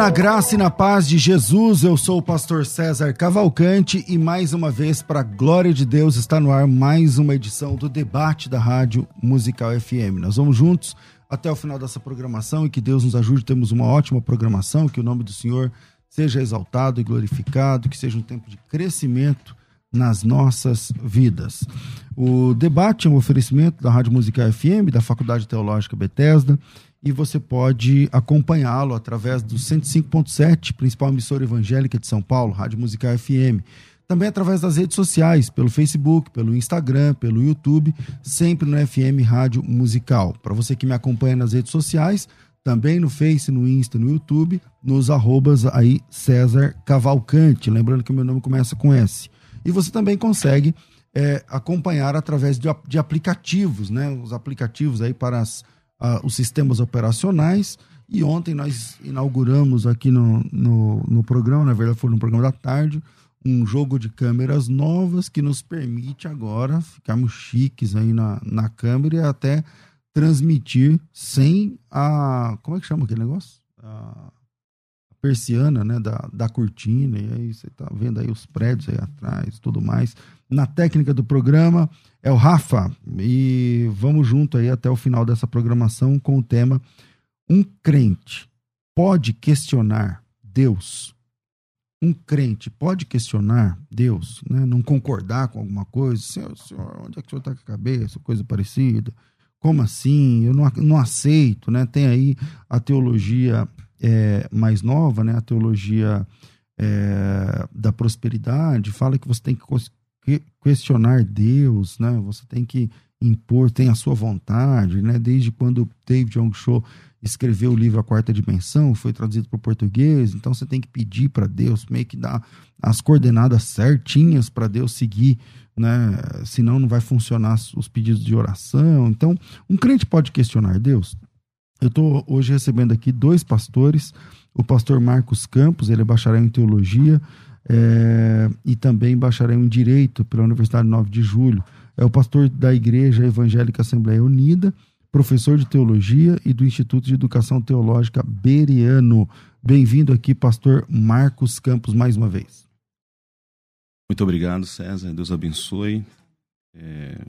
Na graça e na paz de Jesus. Eu sou o pastor César Cavalcante e mais uma vez, para a glória de Deus, está no ar mais uma edição do debate da Rádio Musical FM. Nós vamos juntos até o final dessa programação e que Deus nos ajude. Temos uma ótima programação, que o nome do Senhor seja exaltado e glorificado, que seja um tempo de crescimento nas nossas vidas. O debate é um oferecimento da Rádio Musical FM, da Faculdade Teológica Bethesda e você pode acompanhá-lo através do 105.7, principal emissora evangélica de São Paulo, Rádio Musical FM. Também através das redes sociais, pelo Facebook, pelo Instagram, pelo YouTube, sempre no FM Rádio Musical. Para você que me acompanha nas redes sociais, também no Face, no Insta, no YouTube, nos arrobas aí César Cavalcante. Lembrando que o meu nome começa com S. E você também consegue é, acompanhar através de, de aplicativos, né? Os aplicativos aí para as uh, os sistemas operacionais. E ontem nós inauguramos aqui no, no, no, programa, na verdade foi no programa da tarde, um jogo de câmeras novas que nos permite agora ficarmos chiques aí na, na câmera e até transmitir sem a. Como é que chama aquele negócio? A persiana, né, da, da cortina, e aí você tá vendo aí os prédios aí atrás tudo mais. Na técnica do programa é o Rafa, e vamos junto aí até o final dessa programação com o tema Um crente pode questionar Deus? Um crente pode questionar Deus, né? não concordar com alguma coisa? Senhor, senhor onde é que o senhor está com a cabeça? Coisa parecida. Como assim? Eu não, não aceito, né? Tem aí a teologia é, mais nova, né, a teologia é, da prosperidade, fala que você tem que questionar Deus, né, você tem que impor, tem a sua vontade, né, desde quando David Young Cho escreveu o livro A Quarta Dimensão, foi traduzido para o português, então você tem que pedir para Deus, meio que dar as coordenadas certinhas para Deus seguir, né? Senão não vai funcionar os pedidos de oração. Então, um crente pode questionar Deus? Eu estou hoje recebendo aqui dois pastores, o pastor Marcos Campos, ele é bacharel em teologia é, e também bacharel em direito pela Universidade 9 de Julho. É o pastor da Igreja Evangélica Assembleia Unida, professor de teologia e do Instituto de Educação Teológica Beriano. Bem-vindo aqui, pastor Marcos Campos, mais uma vez. Muito obrigado, César. Deus abençoe. É,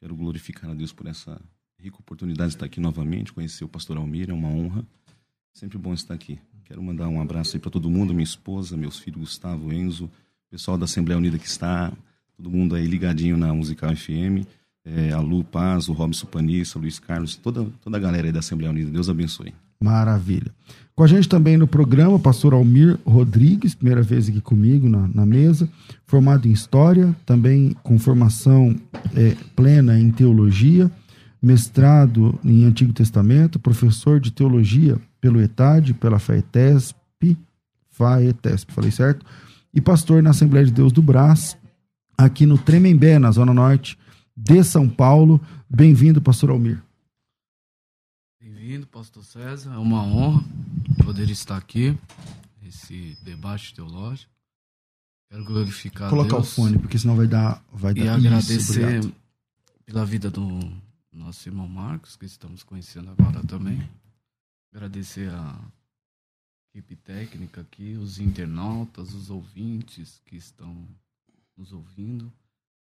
quero glorificar a Deus por essa rica oportunidade de estar aqui novamente, conhecer o pastor Almir, é uma honra. Sempre bom estar aqui. Quero mandar um abraço aí para todo mundo, minha esposa, meus filhos Gustavo, Enzo, pessoal da Assembleia Unida que está, todo mundo aí ligadinho na Musical FM, é, a Lu Paz, o Robson Panissa, Luiz Carlos, toda, toda a galera aí da Assembleia Unida. Deus abençoe. Maravilha. Com a gente também no programa, o pastor Almir Rodrigues, primeira vez aqui comigo na, na mesa, formado em História, também com formação é, plena em Teologia, mestrado em Antigo Testamento, professor de teologia pelo ETAD, pela FAETESP, FAETESP, falei certo? E pastor na Assembleia de Deus do Brás, aqui no Tremembé, na Zona Norte de São Paulo. Bem-vindo, pastor Almir. Bem-vindo, pastor César. É uma honra poder estar aqui nesse debate teológico. Quero glorificar Colocar Deus o fone, porque senão vai dar vai e dar agradecer Isso, pela vida do nosso irmão Marcos, que estamos conhecendo agora também. Agradecer a equipe técnica aqui, os internautas, os ouvintes que estão nos ouvindo.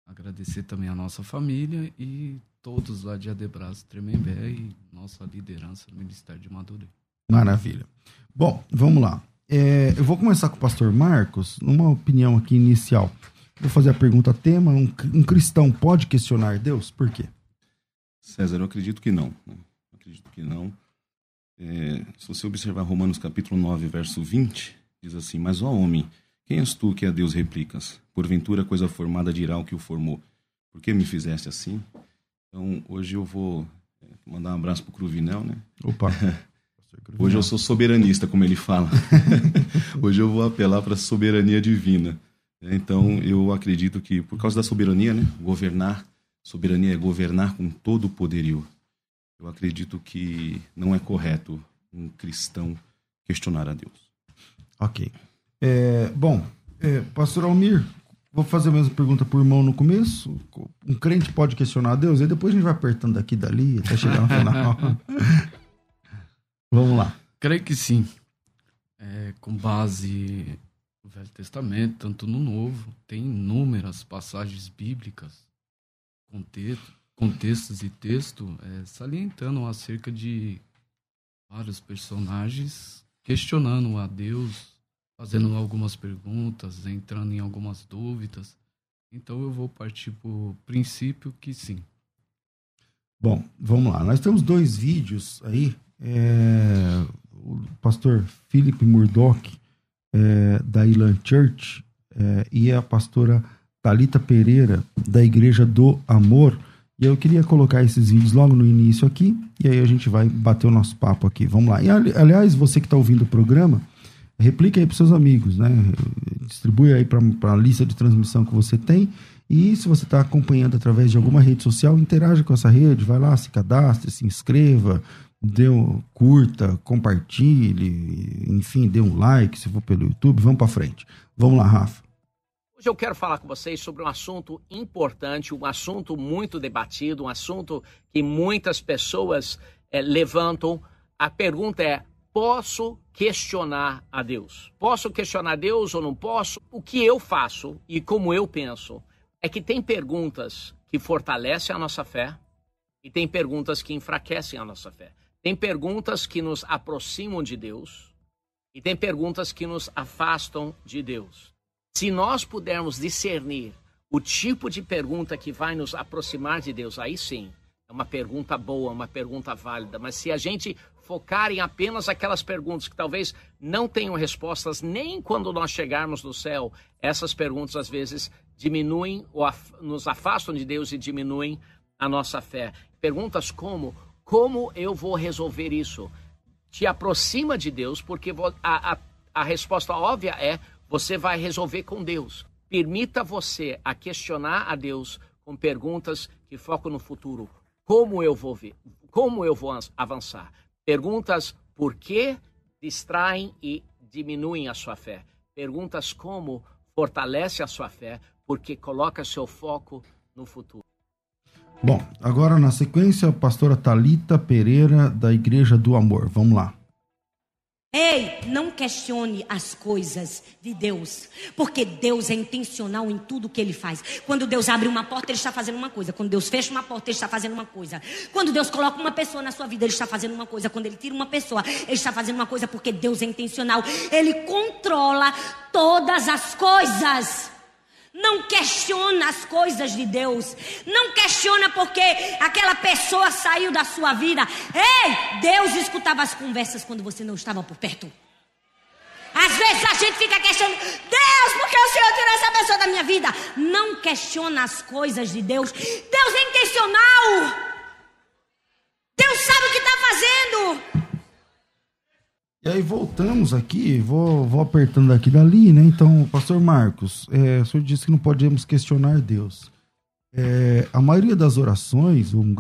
Agradecer também a nossa família e todos lá de Adebras Tremembé e nossa liderança no Ministério de Madureira. Maravilha. Bom, vamos lá. É, eu vou começar com o pastor Marcos, uma opinião aqui inicial. Vou fazer a pergunta tema: um, um cristão pode questionar Deus? Por quê? César, eu acredito que não. Né? acredito que não. É, se você observar Romanos capítulo 9, verso 20, diz assim: Mas ó homem, quem és tu que a Deus replicas? Porventura coisa formada dirá o que o formou. Por que me fizeste assim? Então, hoje eu vou é, mandar um abraço pro Cruvinel, né? Opa! Hoje eu sou soberanista, como ele fala. Hoje eu vou apelar para a soberania divina. Então, eu acredito que, por causa da soberania, né, governar, soberania é governar com todo o poderio. Eu acredito que não é correto um cristão questionar a Deus. Ok. É, bom, é, pastor Almir, vou fazer a mesma pergunta por irmão no começo. Um crente pode questionar a Deus, e depois a gente vai apertando daqui e dali até chegar no final. Vamos lá. Creio que sim. É, com base no Velho Testamento, tanto no Novo, tem inúmeras passagens bíblicas, contexto, contextos e texto, é, salientando acerca de vários personagens questionando a Deus, fazendo algumas perguntas, entrando em algumas dúvidas. Então eu vou partir para o princípio que sim. Bom, vamos lá. Nós temos dois vídeos aí é, o pastor Philip Murdoch, é, da Ilan Church, é, e a pastora Talita Pereira, da Igreja do Amor. E eu queria colocar esses vídeos logo no início aqui, e aí a gente vai bater o nosso papo aqui. Vamos lá. E, aliás, você que está ouvindo o programa, replica aí para seus amigos, né? Distribui aí para a lista de transmissão que você tem. E se você está acompanhando através de alguma rede social, interaja com essa rede, vai lá, se cadastre, se inscreva, dê um, curta, compartilhe, enfim, dê um like se for pelo YouTube. Vamos para frente. Vamos lá, Rafa. Hoje eu quero falar com vocês sobre um assunto importante, um assunto muito debatido, um assunto que muitas pessoas é, levantam. A pergunta é: posso questionar a Deus? Posso questionar Deus ou não posso? O que eu faço e como eu penso é que tem perguntas que fortalecem a nossa fé e tem perguntas que enfraquecem a nossa fé. Tem perguntas que nos aproximam de Deus e tem perguntas que nos afastam de Deus. Se nós pudermos discernir o tipo de pergunta que vai nos aproximar de Deus, aí sim, é uma pergunta boa, uma pergunta válida. Mas se a gente focar em apenas aquelas perguntas que talvez não tenham respostas nem quando nós chegarmos no céu, essas perguntas às vezes diminuem ou nos afastam de Deus e diminuem a nossa fé. Perguntas como como eu vou resolver isso? Te aproxima de Deus, porque a, a, a resposta óbvia é: você vai resolver com Deus. Permita você a questionar a Deus com perguntas que focam no futuro. Como eu vou ver? Como eu vou avançar? Perguntas por que distraem e diminuem a sua fé. Perguntas como fortalece a sua fé, porque coloca seu foco no futuro. Bom, agora na sequência, a pastora Talita Pereira da Igreja do Amor. Vamos lá. Ei, não questione as coisas de Deus, porque Deus é intencional em tudo que ele faz. Quando Deus abre uma porta, ele está fazendo uma coisa. Quando Deus fecha uma porta, ele está fazendo uma coisa. Quando Deus coloca uma pessoa na sua vida, ele está fazendo uma coisa. Quando ele tira uma pessoa, ele está fazendo uma coisa porque Deus é intencional. Ele controla todas as coisas. Não questiona as coisas de Deus. Não questiona porque aquela pessoa saiu da sua vida. Ei, Deus escutava as conversas quando você não estava por perto. Às vezes a gente fica questionando, Deus, por que o Senhor tirou essa pessoa da minha vida? Não questiona as coisas de Deus. Deus é intencional. Deus sabe o que está fazendo. E aí voltamos aqui, vou, vou apertando aqui dali, né? Então, pastor Marcos, é, o senhor disse que não podemos questionar Deus. É, a maioria das orações, um,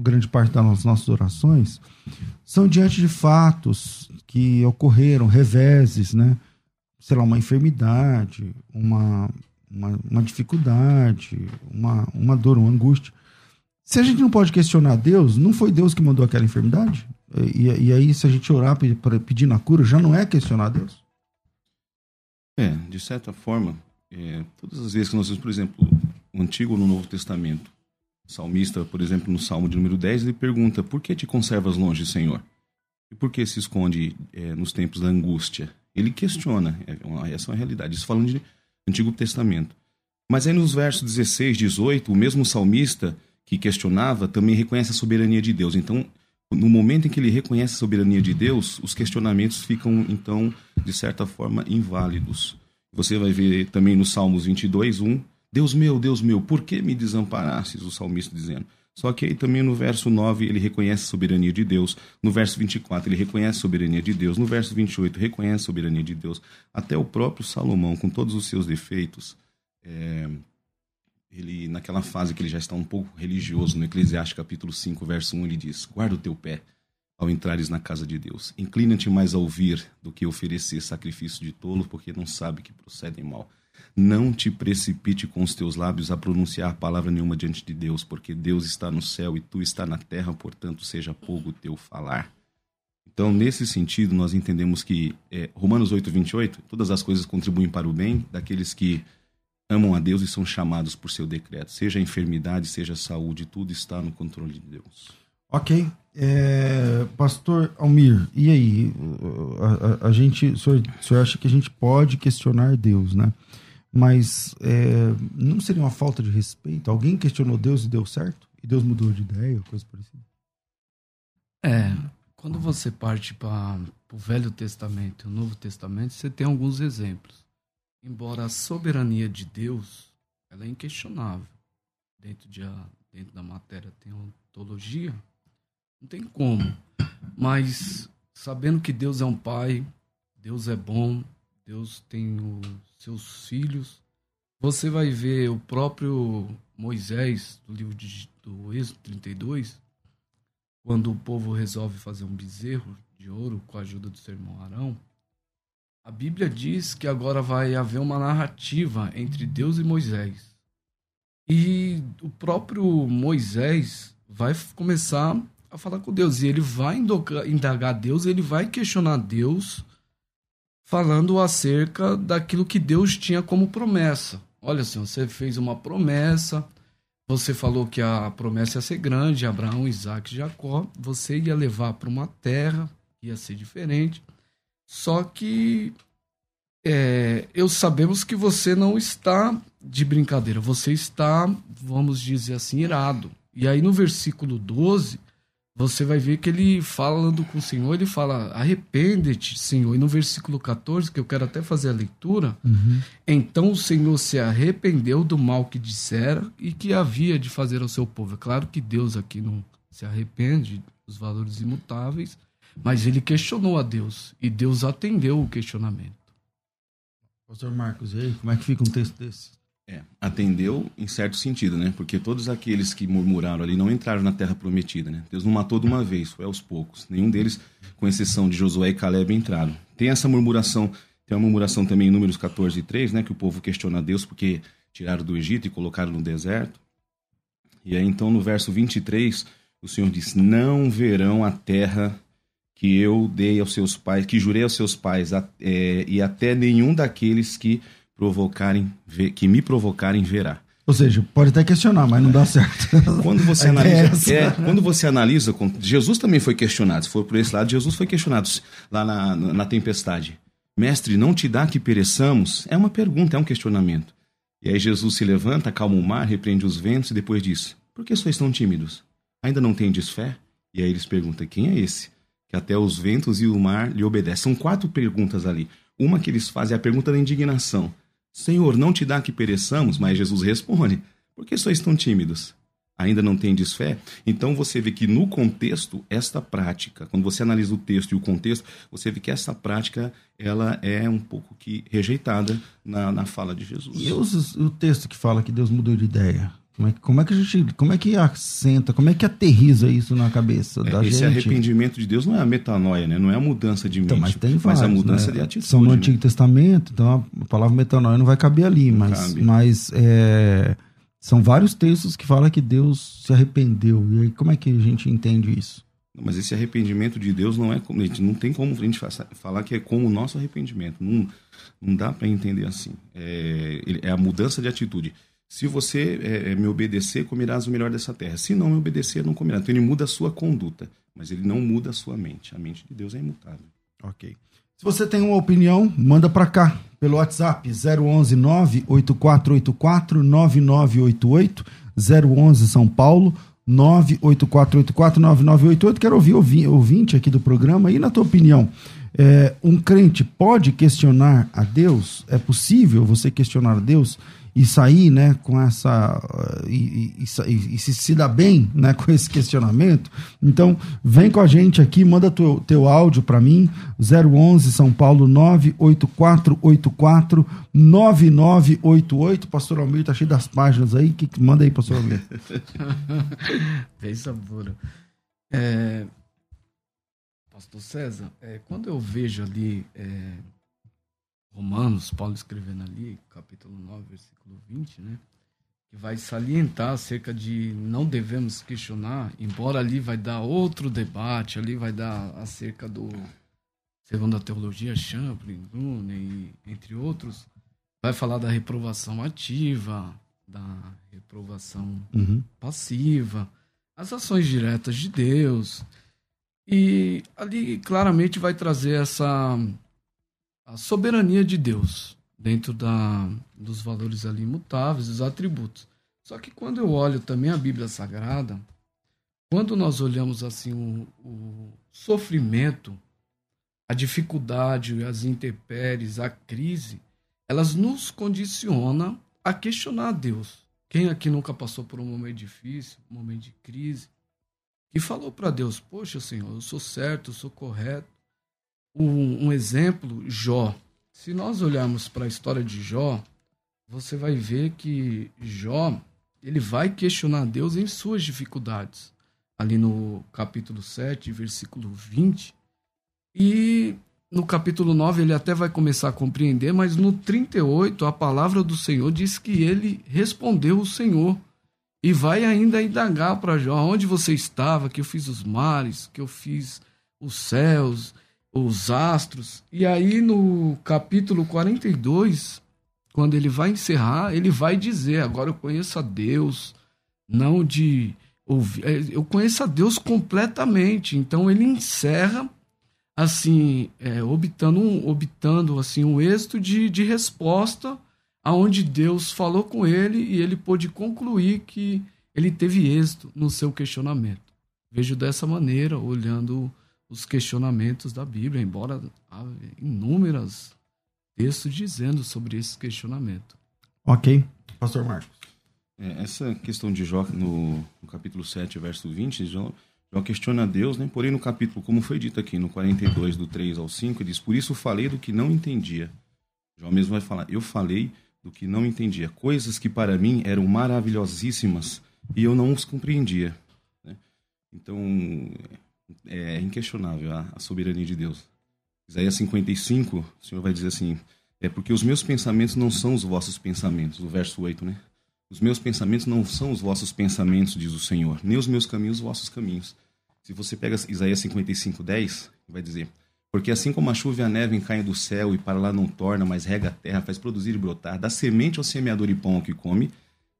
grande parte das nossas orações, são diante de fatos que ocorreram, reveses, né? Sei lá, uma enfermidade, uma, uma, uma dificuldade, uma, uma dor, uma angústia. Se a gente não pode questionar Deus, não foi Deus que mandou aquela enfermidade? E, e aí, se a gente orar para pedir na cura, já não é questionar Deus? É, de certa forma, é, todas as vezes que nós vemos, por exemplo, o Antigo ou no Novo Testamento, o salmista, por exemplo, no Salmo de número 10, ele pergunta: Por que te conservas longe, Senhor? E por que se esconde é, nos tempos da angústia? Ele questiona, é uma, essa é uma realidade. Isso falando de Antigo Testamento. Mas aí nos versos 16, 18, o mesmo salmista que questionava também reconhece a soberania de Deus. Então, No momento em que ele reconhece a soberania de Deus, os questionamentos ficam, então, de certa forma, inválidos. Você vai ver também no Salmos 22, 1, Deus meu, Deus meu, por que me desamparastes? O salmista dizendo. Só que aí também no verso 9 ele reconhece a soberania de Deus, no verso 24 ele reconhece a soberania de Deus, no verso 28 reconhece a soberania de Deus. Até o próprio Salomão, com todos os seus defeitos, é, ele naquela fase que ele já está um pouco religioso, no Eclesiastes capítulo 5, verso 1, ele diz: Guarda o teu pé ao entrares na casa de Deus. Inclina-te mais a ouvir do que oferecer sacrifício de tolo, porque não sabe que procedem mal. Não te precipite com os teus lábios a pronunciar palavra nenhuma diante de Deus, porque Deus está no céu e tu está na terra, portanto, seja pouco o teu falar. Então, nesse sentido, nós entendemos que é, Romanos 8, 28, todas as coisas contribuem para o bem daqueles que amam a Deus e são chamados por seu decreto. Seja a enfermidade, seja a saúde, tudo está no controle de Deus. Ok. É, Pastor Almir, e aí? A, a, a gente, o senhor, o senhor, acha que a gente pode questionar Deus, né? Mas é, não seria uma falta de respeito? Alguém questionou Deus e deu certo? E Deus mudou de ideia, coisa parecida? É, quando você parte para o Velho Testamento e o Novo Testamento, você tem alguns exemplos embora a soberania de Deus ela é inquestionável dentro, de, dentro da matéria teologia, não tem como. Mas sabendo que Deus é um pai, Deus é bom, Deus tem os seus filhos, você vai ver o próprio Moisés, do livro de, do Êxodo 32, quando o povo resolve fazer um bezerro de ouro com a ajuda do seu irmão Arão, a Bíblia diz que agora vai haver uma narrativa entre Deus e Moisés. E o próprio Moisés vai começar a falar com Deus. E ele vai indagar Deus, ele vai questionar Deus, falando acerca daquilo que Deus tinha como promessa. Olha, Senhor, você fez uma promessa, você falou que a promessa ia ser grande, Abraão, Isaac e Jacó. Você ia levar para uma terra, ia ser diferente. Só que é, eu sabemos que você não está de brincadeira, você está, vamos dizer assim, irado. E aí no versículo 12, você vai ver que ele falando com o Senhor, ele fala: arrepende-te, Senhor. E no versículo 14, que eu quero até fazer a leitura, uhum. então o Senhor se arrependeu do mal que dissera e que havia de fazer ao seu povo. É claro que Deus aqui não se arrepende dos valores imutáveis, mas ele questionou a Deus e Deus atendeu o questionamento. Pastor Marcos, e aí, como é que fica um texto desse? É, atendeu em certo sentido, né? Porque todos aqueles que murmuraram ali não entraram na terra prometida, né? Deus não matou de uma vez, foi aos poucos. Nenhum deles, com exceção de Josué e Caleb, entraram. Tem essa murmuração, tem uma murmuração também em Números 14 e 3, né? Que o povo questiona a Deus porque tiraram do Egito e colocaram no deserto. E aí então no verso 23, o Senhor diz: Não verão a terra que eu dei aos seus pais, que jurei aos seus pais, é, e até nenhum daqueles que provocarem, que me provocarem verá. Ou seja, pode até questionar, mas não dá certo. Quando você analisa, é, quando você analisa, Jesus também foi questionado. Se for por esse lado, Jesus foi questionado lá na, na tempestade. Mestre, não te dá que pereçamos? É uma pergunta, é um questionamento. E aí Jesus se levanta, acalma o mar, repreende os ventos e depois diz: Por que sois tão tímidos? Ainda não tendes fé? E aí eles perguntam: Quem é esse? Que até os ventos e o mar lhe obedecem. São quatro perguntas ali. Uma que eles fazem é a pergunta da indignação. Senhor, não te dá que pereçamos? Mas Jesus responde: Por que sois tão tímidos? Ainda não tendes fé? Então você vê que no contexto, esta prática, quando você analisa o texto e o contexto, você vê que essa prática ela é um pouco que rejeitada na, na fala de Jesus. E o texto que fala que Deus mudou de ideia? Como é, que, como é que a gente, como é que assenta, como é que aterriza isso na cabeça é, da esse gente? Esse arrependimento de Deus não é a metanoia, né? Não é a mudança de então, mente, mas, tem mas vários, a mudança né? de atitude. São no né? Antigo Testamento, então a palavra metanoia não vai caber ali, não mas, cabe. mas é, são vários textos que falam que Deus se arrependeu. E aí, como é que a gente entende isso? Mas esse arrependimento de Deus não é como não tem como a gente falar que é como o nosso arrependimento. Não, não dá para entender assim. É, é a mudança de atitude. Se você é, me obedecer, comerás o melhor dessa terra. Se não me obedecer, não comerás. Então ele muda a sua conduta, mas ele não muda a sua mente. A mente de Deus é imutável. Ok. Se você tem uma opinião, manda para cá pelo WhatsApp 011 98484 9988 011 São Paulo 984849988. Quero ouvir ouvinte aqui do programa. E na tua opinião, é, um crente pode questionar a Deus? É possível você questionar a Deus? E sair né, com essa. E, e, e, e, se, se dar bem né, com esse questionamento. Então, vem com a gente aqui, manda teu, teu áudio para mim, 011 São Paulo 98484 9988. Pastor Almir tá cheio das páginas aí. Que, manda aí, Pastor Almir. bem saburo. É, Pastor César, é, quando eu vejo ali. É, Romanos, Paulo escrevendo ali, capítulo 9, versículo 20, né? Que vai salientar acerca de não devemos questionar, embora ali vai dar outro debate, ali vai dar acerca do, segundo a teologia, Champlin, Brunner, e, entre outros, vai falar da reprovação ativa, da reprovação uhum. passiva, as ações diretas de Deus. E ali claramente vai trazer essa a soberania de Deus dentro da, dos valores ali imutáveis, dos atributos. Só que quando eu olho também a Bíblia Sagrada, quando nós olhamos assim o, o sofrimento, a dificuldade, as intempéries, a crise, elas nos condicionam a questionar a Deus. Quem aqui nunca passou por um momento difícil, um momento de crise, e falou para Deus: Poxa, Senhor, eu sou certo, eu sou correto, um, um exemplo, Jó. Se nós olharmos para a história de Jó, você vai ver que Jó ele vai questionar Deus em suas dificuldades. Ali no capítulo 7, versículo 20. E no capítulo 9 ele até vai começar a compreender, mas no 38 a palavra do Senhor diz que ele respondeu o Senhor. E vai ainda indagar para Jó onde você estava, que eu fiz os mares, que eu fiz os céus, os astros. E aí no capítulo 42, quando ele vai encerrar, ele vai dizer: Agora eu conheço a Deus, não de ouvir, é, eu conheço a Deus completamente. Então ele encerra assim, é, obtando, um, obtando assim, um êxito de, de resposta aonde Deus falou com ele e ele pôde concluir que ele teve êxito no seu questionamento. Vejo dessa maneira, olhando os questionamentos da Bíblia, embora há inúmeros textos dizendo sobre esse questionamento. Ok. Pastor Marcos. É, essa questão de Jó, no, no, capítulo 7, verso 20, Jó, Jó questiona Deus, né? porém no capítulo, como foi dito aqui, no 42, do 3 ao 5, ele diz, por isso falei do que não entendia. Jó mesmo vai falar, eu falei do que não entendia, coisas que para mim eram maravilhosíssimas e eu não os compreendia. Né? Então, é inquestionável a, a soberania de Deus. Isaías 55, o Senhor vai dizer assim: é porque os meus pensamentos não são os vossos pensamentos. O verso 8, né? Os meus pensamentos não são os vossos pensamentos, diz o Senhor, nem os meus caminhos, os vossos caminhos. Se você pega Isaías 55, 10, vai dizer: Porque assim como a chuva e a neve caem do céu e para lá não torna, mas rega a terra, faz produzir e brotar, dá semente ao semeador e pão ao que come,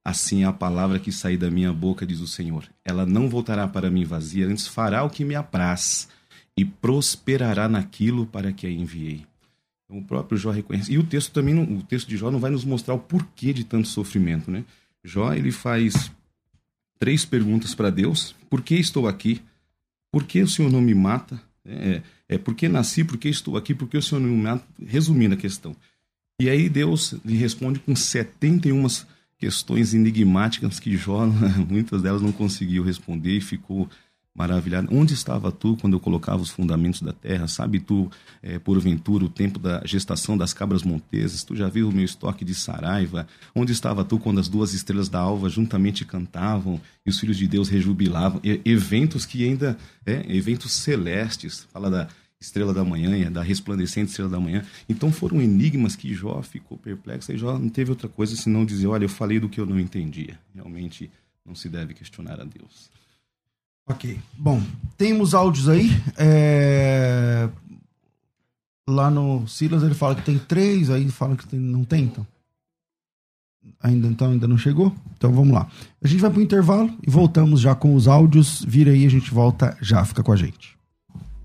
Assim é a palavra que sair da minha boca, diz o Senhor. Ela não voltará para mim vazia, antes fará o que me apraz e prosperará naquilo para que a enviei. Então, o próprio Jó reconhece. E o texto também, não, o texto de Jó não vai nos mostrar o porquê de tanto sofrimento, né? Jó ele faz três perguntas para Deus: Por que estou aqui? Por que o Senhor não me mata? É, é por que nasci? Por que estou aqui? Por que o Senhor não me mata? Resumindo a questão. E aí Deus lhe responde com 71 questões enigmáticas que Jó, muitas delas não conseguiu responder e ficou maravilhado. Onde estava tu quando eu colocava os fundamentos da terra? Sabe tu, é, porventura, o tempo da gestação das cabras montesas? Tu já viu o meu estoque de saraiva? Onde estava tu quando as duas estrelas da alva juntamente cantavam e os filhos de Deus rejubilavam? E, eventos que ainda, é, eventos celestes, fala da estrela da manhã, da resplandecente estrela da manhã. Então foram enigmas que Jó ficou perplexo e Jó não teve outra coisa senão dizer: Olha, eu falei do que eu não entendia. Realmente não se deve questionar a Deus. Ok. Bom, temos áudios aí. É... Lá no Silas ele fala que tem três, aí fala que tem... não tem, então. Ainda então ainda não chegou? Então vamos lá. A gente vai para o intervalo e voltamos já com os áudios. Vira aí, a gente volta já. Fica com a gente.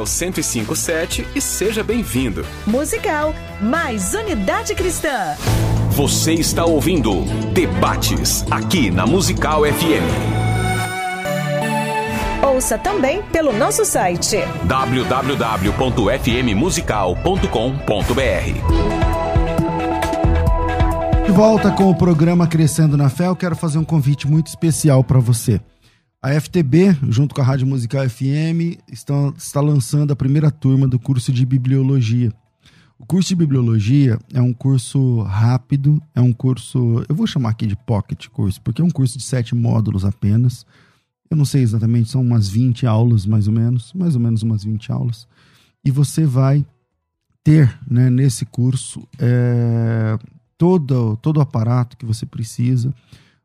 1057 e seja bem-vindo. Musical, mais unidade cristã. Você está ouvindo Debates aqui na Musical FM. Ouça também pelo nosso site www.fmmusical.com.br. De volta com o programa Crescendo na Fé, eu quero fazer um convite muito especial para você. A FTB, junto com a Rádio Musical FM, está, está lançando a primeira turma do curso de Bibliologia. O curso de Bibliologia é um curso rápido, é um curso, eu vou chamar aqui de pocket curso, porque é um curso de sete módulos apenas. Eu não sei exatamente, são umas 20 aulas mais ou menos, mais ou menos umas 20 aulas. E você vai ter né, nesse curso é, todo, todo o aparato que você precisa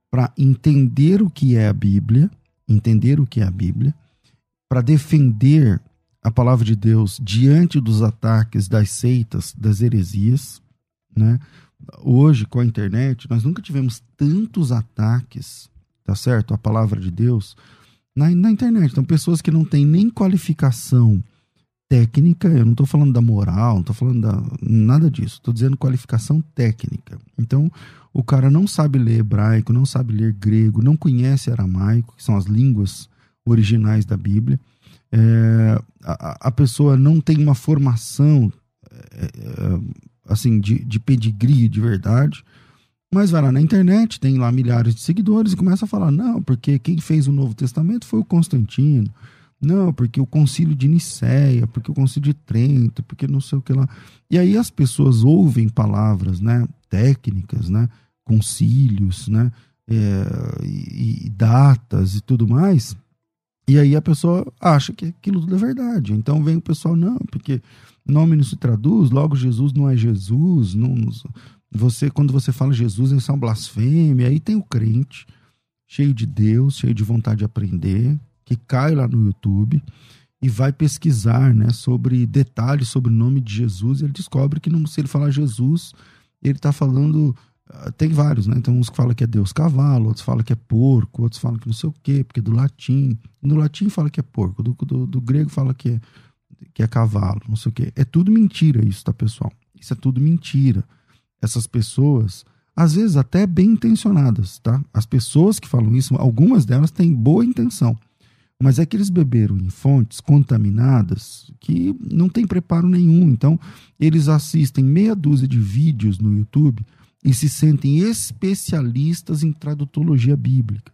para entender o que é a Bíblia, entender o que é a Bíblia, para defender a palavra de Deus diante dos ataques das seitas, das heresias, né? Hoje, com a internet, nós nunca tivemos tantos ataques, tá certo? A palavra de Deus na, na internet. Então, pessoas que não têm nem qualificação técnica, eu não estou falando da moral, não estou falando da, nada disso, estou dizendo qualificação técnica. Então, o cara não sabe ler hebraico, não sabe ler grego, não conhece aramaico, que são as línguas originais da Bíblia é, a, a, pessoa não tem uma formação é, é, assim de, de pedigree de verdade, mas vai lá na internet, tem lá milhares de seguidores e começa a falar: não, porque quem fez o Novo Testamento foi o Constantino, não, porque o Concílio de Nicéia, porque o Concílio de Trento, porque não sei o que lá. E aí as pessoas ouvem palavras né, técnicas, né, concílios, né, é, e, e datas e tudo mais e aí a pessoa acha que aquilo tudo é verdade. Então vem o pessoal, não, porque nome não se traduz, logo Jesus não é Jesus. Não, você Quando você fala Jesus, é uma blasfêmia. Aí tem o crente, cheio de Deus, cheio de vontade de aprender, que cai lá no YouTube e vai pesquisar né, sobre detalhes sobre o nome de Jesus. Ele descobre que não, se ele falar Jesus, ele está falando ah, tem vários, né? Então, uns que falam que é Deus cavalo, outros falam que é porco, outros falam que não sei o quê, porque do latim. No latim fala que é porco, do, do, do, grego fala que é, que é cavalo, não sei o quê. É tudo mentira isso, tá, pessoal? Isso é tudo mentira. Essas pessoas, às vezes até bem intencionadas, tá? As pessoas que falam isso, algumas delas têm boa intenção. Mas é que eles beberam em fontes contaminadas que não tem preparo nenhum. Então, eles assistem meia dúzia de vídeos no YouTube e se sentem especialistas em tradutologia bíblica.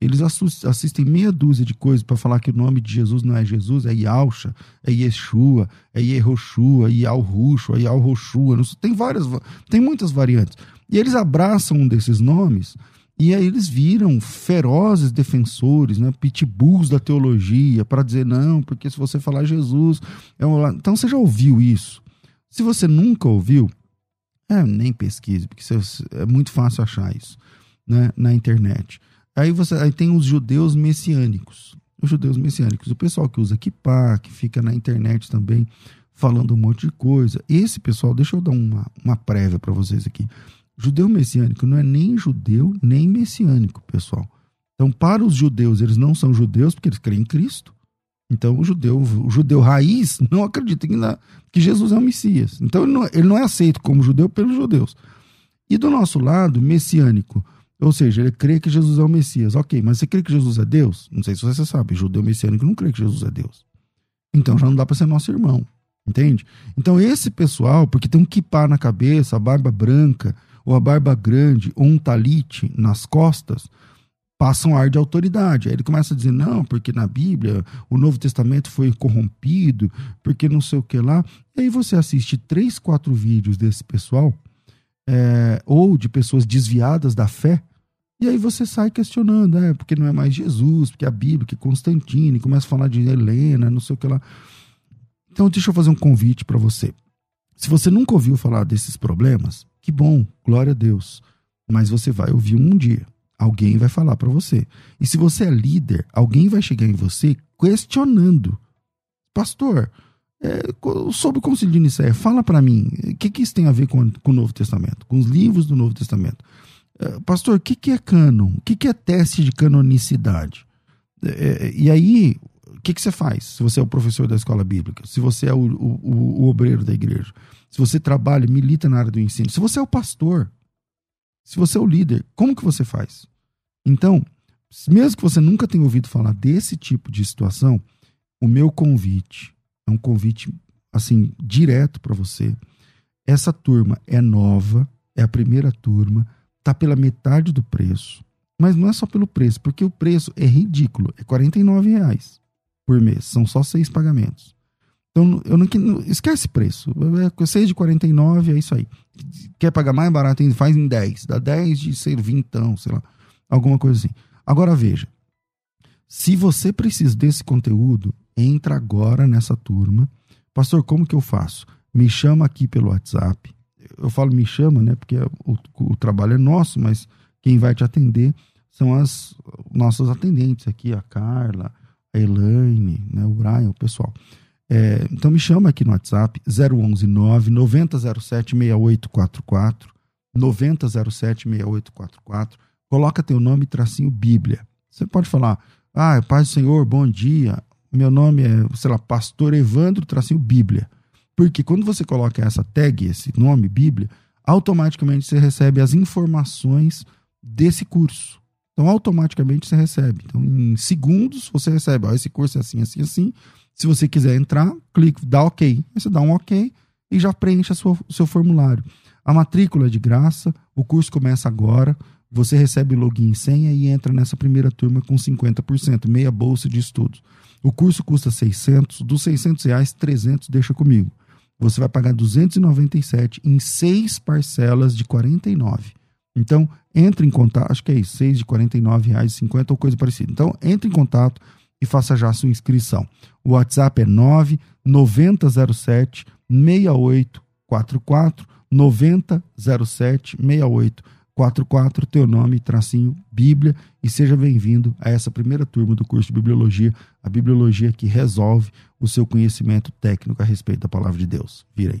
Eles assistem meia dúzia de coisas para falar que o nome de Jesus não é Jesus, é Yalcha, é Yeshua, é Yehoshua, é Yalrushua, é tem várias, tem muitas variantes. E eles abraçam um desses nomes e aí eles viram ferozes defensores, né, pitbulls da teologia, para dizer não, porque se você falar Jesus, é então você já ouviu isso. Se você nunca ouviu, é, nem pesquise, porque é muito fácil achar isso né, na internet. Aí você aí tem os judeus messiânicos. Os judeus messiânicos, o pessoal que usa kippah, que fica na internet também falando um monte de coisa. Esse pessoal, deixa eu dar uma, uma prévia para vocês aqui. Judeu messiânico não é nem judeu, nem messiânico, pessoal. Então, para os judeus, eles não são judeus porque eles creem em Cristo. Então, o judeu, o judeu raiz não acredita que, na, que Jesus é o Messias. Então, ele não, ele não é aceito como judeu pelos judeus. E do nosso lado, messiânico, ou seja, ele crê que Jesus é o Messias. Ok, mas você crê que Jesus é Deus? Não sei se você sabe, judeu messiânico não crê que Jesus é Deus. Então já não dá para ser nosso irmão, entende? Então esse pessoal, porque tem um kipá na cabeça, a barba branca, ou a barba grande, ou um talite nas costas, passa um ar de autoridade. Aí ele começa a dizer, não, porque na Bíblia o Novo Testamento foi corrompido, porque não sei o que lá. E aí você assiste três, quatro vídeos desse pessoal, é, ou de pessoas desviadas da fé, e aí você sai questionando, é, porque não é mais Jesus, porque a Bíblia, que Constantino, começa a falar de Helena, não sei o que lá. Então, deixa eu fazer um convite para você. Se você nunca ouviu falar desses problemas, que bom, glória a Deus. Mas você vai ouvir um dia. Alguém vai falar para você. E se você é líder, alguém vai chegar em você questionando. Pastor, é, sobre o concílio de Nicéia, fala para mim, o que, que isso tem a ver com, com, o Novo Testamento, com os livros do Novo Testamento? É, pastor, o que, que é cânon? O que, que é teste de canonicidade? É, e aí, o que, que você faz se você é o professor da escola bíblica, se você é o, o, o obreiro da igreja, se você trabalha, milita na área do ensino, se você é o pastor, se você é o líder, como que você faz? Então, mesmo que você nunca tenha ouvido falar desse tipo de situação, o meu convite é um convite assim direto para você. Essa turma é nova, é a primeira turma, tá pela metade do preço, mas não é só pelo preço, porque o preço é ridículo, é R$ reais por mês, são só seis pagamentos. Então, eu não, esquece preço. É 6 de 49, é isso aí. Quer pagar mais barato, faz em 10. Dá 10 de ser 20, então, sei lá. Alguma coisa assim. Agora veja. Se você precisa desse conteúdo, entra agora nessa turma. Pastor, como que eu faço? Me chama aqui pelo WhatsApp. Eu falo me chama, né? Porque o, o trabalho é nosso, mas quem vai te atender são as nossas atendentes aqui, a Carla, a Elaine, né, o Brian, o pessoal. É, então me chama aqui no WhatsApp 011 9 9007 6844 9007 6844 coloca teu nome tracinho Bíblia. Você pode falar: "Ah, Pai do Senhor, bom dia. Meu nome é, sei lá, Pastor Evandro tracinho Bíblia". Porque quando você coloca essa tag, esse nome Bíblia, automaticamente você recebe as informações desse curso. Então, automaticamente você recebe. Então, em segundos, você recebe: ó, esse curso é assim, assim, assim se você quiser entrar, clique, dá OK. Aí você dá um OK e já preenche o seu formulário. A matrícula é de graça, o curso começa agora. Você recebe login e senha e entra nessa primeira turma com 50%, meia bolsa de estudos. O curso custa 600, dos 600 reais, 300 deixa comigo. Você vai pagar 297 em seis parcelas de 49. Então, entre em contato, acho que é isso, 6 de 49 reais 50 ou coisa parecida. Então, entre em contato, e faça já sua inscrição. O WhatsApp é 99007 6844 9007 6844, teu nome, tracinho, Bíblia, e seja bem-vindo a essa primeira turma do curso de Bibliologia, a Bibliologia que resolve o seu conhecimento técnico a respeito da palavra de Deus. Virei.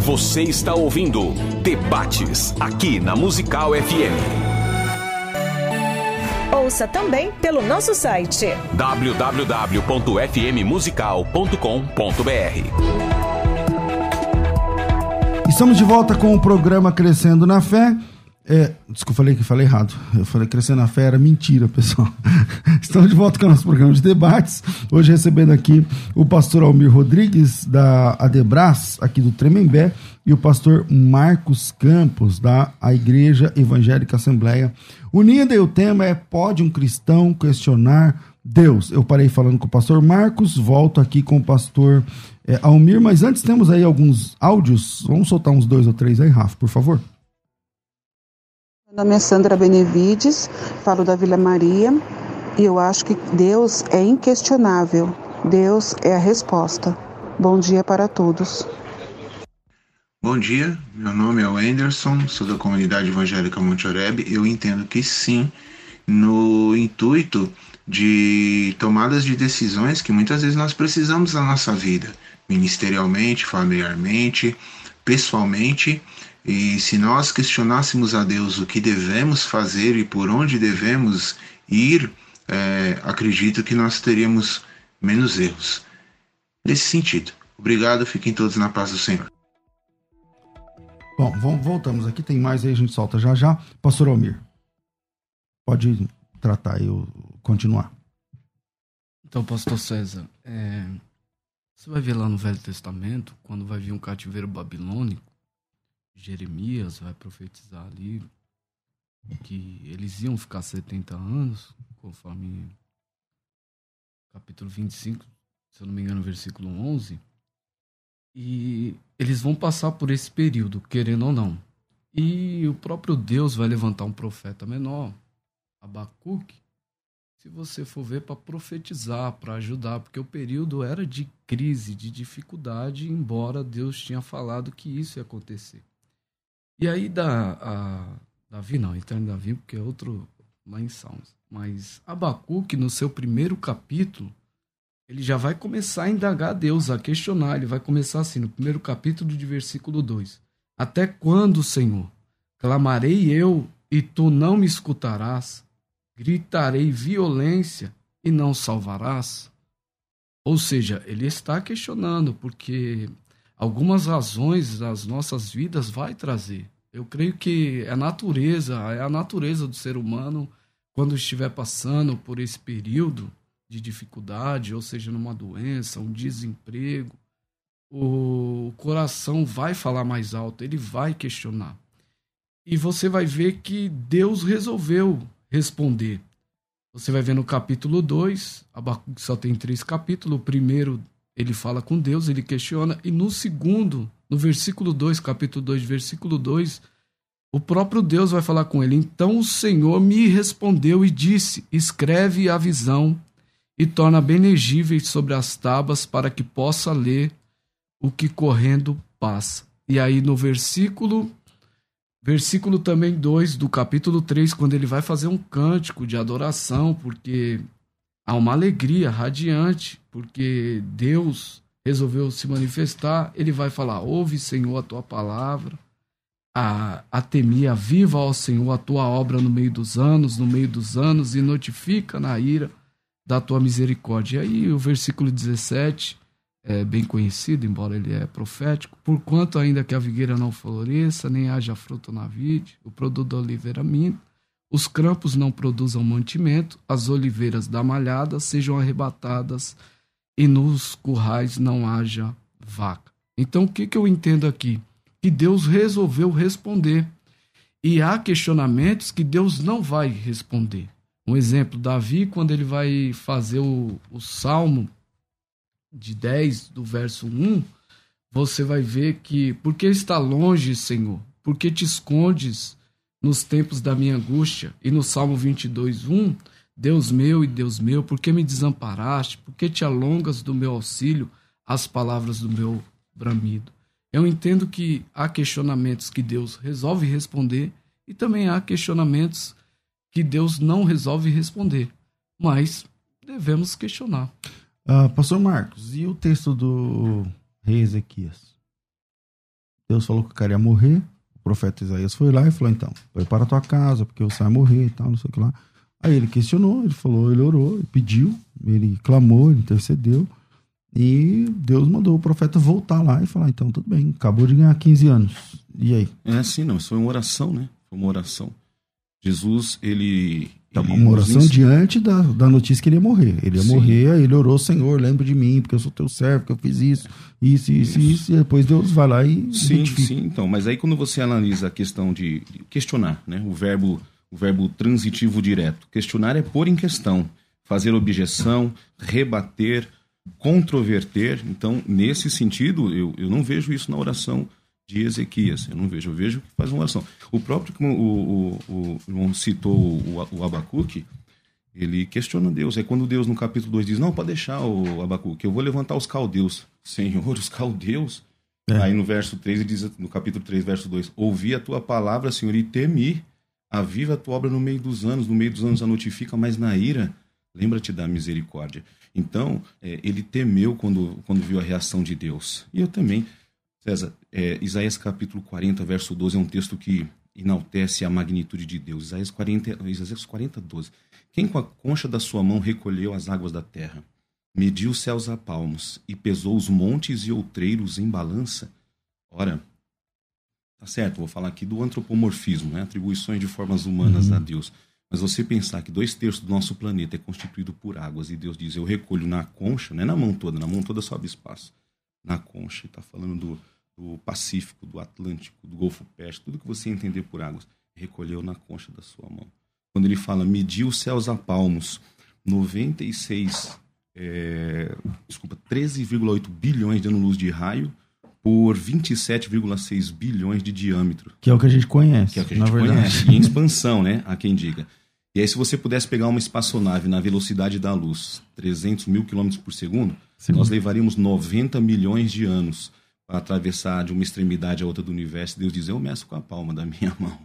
Você está ouvindo Debates aqui na Musical FM. Ouça também pelo nosso site www.fmmusical.com.br. Estamos de volta com o programa Crescendo na Fé. É, desculpa, falei que falei errado. Eu falei crescendo na fé, era mentira, pessoal. Estamos de volta com o nosso programa de debates. Hoje recebendo aqui o pastor Almir Rodrigues, da Adebras, aqui do Tremembé, e o pastor Marcos Campos, da a Igreja Evangélica Assembleia Unida. E o tema é: Pode um cristão questionar Deus? Eu parei falando com o pastor Marcos, volto aqui com o pastor é, Almir, mas antes temos aí alguns áudios. Vamos soltar uns dois ou três aí, Rafa, por favor. Meu nome é Sandra Benevides, falo da Vila Maria e eu acho que Deus é inquestionável. Deus é a resposta. Bom dia para todos. Bom dia, meu nome é Anderson, sou da comunidade evangélica Monte Oreb. Eu entendo que sim, no intuito de tomadas de decisões que muitas vezes nós precisamos na nossa vida, ministerialmente, familiarmente, pessoalmente e se nós questionássemos a Deus o que devemos fazer e por onde devemos ir, é, acredito que nós teríamos menos erros. Nesse sentido. Obrigado, fiquem todos na paz do Senhor. Bom, vamos, voltamos aqui, tem mais aí, a gente solta já já. Pastor Almir, pode tratar e continuar. Então, pastor César, é, você vai ver lá no Velho Testamento, quando vai vir um cativeiro babilônico, Jeremias vai profetizar ali que eles iam ficar 70 anos, conforme capítulo 25, se eu não me engano, versículo 11. E eles vão passar por esse período, querendo ou não. E o próprio Deus vai levantar um profeta menor, Abacuque, se você for ver, para profetizar, para ajudar, porque o período era de crise, de dificuldade, embora Deus tinha falado que isso ia acontecer. E aí da a, Davi não, Eterno Davi, porque é outro lá em Salmos. Mas Abacuque, no seu primeiro capítulo, ele já vai começar a indagar a Deus, a questionar. Ele vai começar assim, no primeiro capítulo de versículo 2. Até quando, Senhor? Clamarei eu e tu não me escutarás? Gritarei violência e não salvarás? Ou seja, ele está questionando, porque algumas razões das nossas vidas vai trazer. Eu creio que é a natureza, é a natureza do ser humano quando estiver passando por esse período de dificuldade, ou seja, numa doença, um desemprego, o coração vai falar mais alto, ele vai questionar. E você vai ver que Deus resolveu responder. Você vai ver no capítulo 2, Abacuque só tem três capítulos. O primeiro, ele fala com Deus, ele questiona. E no segundo, no versículo 2, capítulo 2, versículo 2, o próprio Deus vai falar com ele. Então o Senhor me respondeu e disse: Escreve a visão e torna bem legíveis sobre as tábuas para que possa ler o que correndo passa. E aí no versículo versículo também 2 do capítulo 3, quando ele vai fazer um cântico de adoração, porque há uma alegria radiante, porque Deus resolveu se manifestar, ele vai falar: "Ouve, Senhor, a tua palavra" a, a temia, viva ao Senhor a tua obra no meio dos anos, no meio dos anos, e notifica na ira da tua misericórdia. E aí o versículo 17 é bem conhecido, embora ele é profético. Porquanto ainda que a figueira não floresça, nem haja fruto na vide, o produto da oliveira minta, os campos não produzam mantimento, as oliveiras da malhada sejam arrebatadas e nos currais não haja vaca. Então o que, que eu entendo aqui? Que Deus resolveu responder. E há questionamentos que Deus não vai responder. Um exemplo, Davi, quando ele vai fazer o, o Salmo de 10, do verso 1, você vai ver que, porque está longe, Senhor? Porque te escondes nos tempos da minha angústia? E no Salmo 22, 1, Deus meu e Deus meu, por que me desamparaste? Por que te alongas do meu auxílio as palavras do meu bramido? Eu entendo que há questionamentos que Deus resolve responder e também há questionamentos que Deus não resolve responder, mas devemos questionar. Uh, Pastor Marcos, e o texto do rei Ezequias? Deus falou que o cara ia morrer, profeta Isaías foi lá e falou: então, prepara a tua casa, porque você vai morrer e tal, não sei o que lá. Aí ele questionou, ele falou, ele orou, ele pediu, ele clamou, ele intercedeu. E Deus mandou o profeta voltar lá e falar: então, tudo bem, acabou de ganhar 15 anos. E aí? É assim, não. Isso foi uma oração, né? Foi uma oração. Jesus, ele. Tá, uma oração diante da, da notícia que ele ia morrer. Ele ia Sim. morrer, aí ele orou: Senhor, lembra de mim, porque eu sou teu servo, que eu fiz isso, isso, isso, isso. isso. E depois Deus vai lá e. Sim, identifica. sim. Então, mas aí quando você analisa a questão de, de questionar, né? O verbo, o verbo transitivo direto. Questionar é pôr em questão, fazer objeção, rebater, controverter. Então, nesse sentido, eu, eu não vejo isso na oração de Ezequias. Eu não vejo, eu vejo que faz uma oração. O próprio, como o, o, o citou o, o Abacuque, ele questiona Deus. É quando Deus, no capítulo 2, diz: Não, pode deixar o Abacuque, eu vou levantar os caldeus. Senhor, os caldeus. É. Aí no verso 3, ele diz, no capítulo 3, verso 2: Ouvi a tua palavra, Senhor, e temi. Aviva a tua obra no meio dos anos. No meio dos anos a notifica, mas na ira, lembra-te da misericórdia. Então, é, ele temeu quando, quando viu a reação de Deus. E eu também. César, é, Isaías capítulo 40, verso 12 é um texto que enaltece a magnitude de Deus. Isaías 40, Isaías 40 12. Quem com a concha da sua mão recolheu as águas da terra, mediu os céus a palmos e pesou os montes e outreiros em balança? Ora, tá certo, vou falar aqui do antropomorfismo, né? atribuições de formas humanas uhum. a Deus. Mas você pensar que dois terços do nosso planeta é constituído por águas e Deus diz: Eu recolho na concha, não é na mão toda, na mão toda sobe espaço. Na concha, está falando do, do Pacífico, do Atlântico, do Golfo Pérsico, tudo que você entender por águas, recolheu na concha da sua mão. Quando ele fala mediu os céus a palmos, 96, é, desculpa, 13,8 bilhões de anos-luz de raio por 27,6 bilhões de diâmetro. Que é o que a gente conhece. Que é o que a gente conhece. E em expansão, né? Há quem diga. E aí, se você pudesse pegar uma espaçonave na velocidade da luz, 300 mil quilômetros por segundo, Sim. nós levaríamos 90 milhões de anos para atravessar de uma extremidade a outra do universo. Deus diz: Eu meço com a palma da minha mão.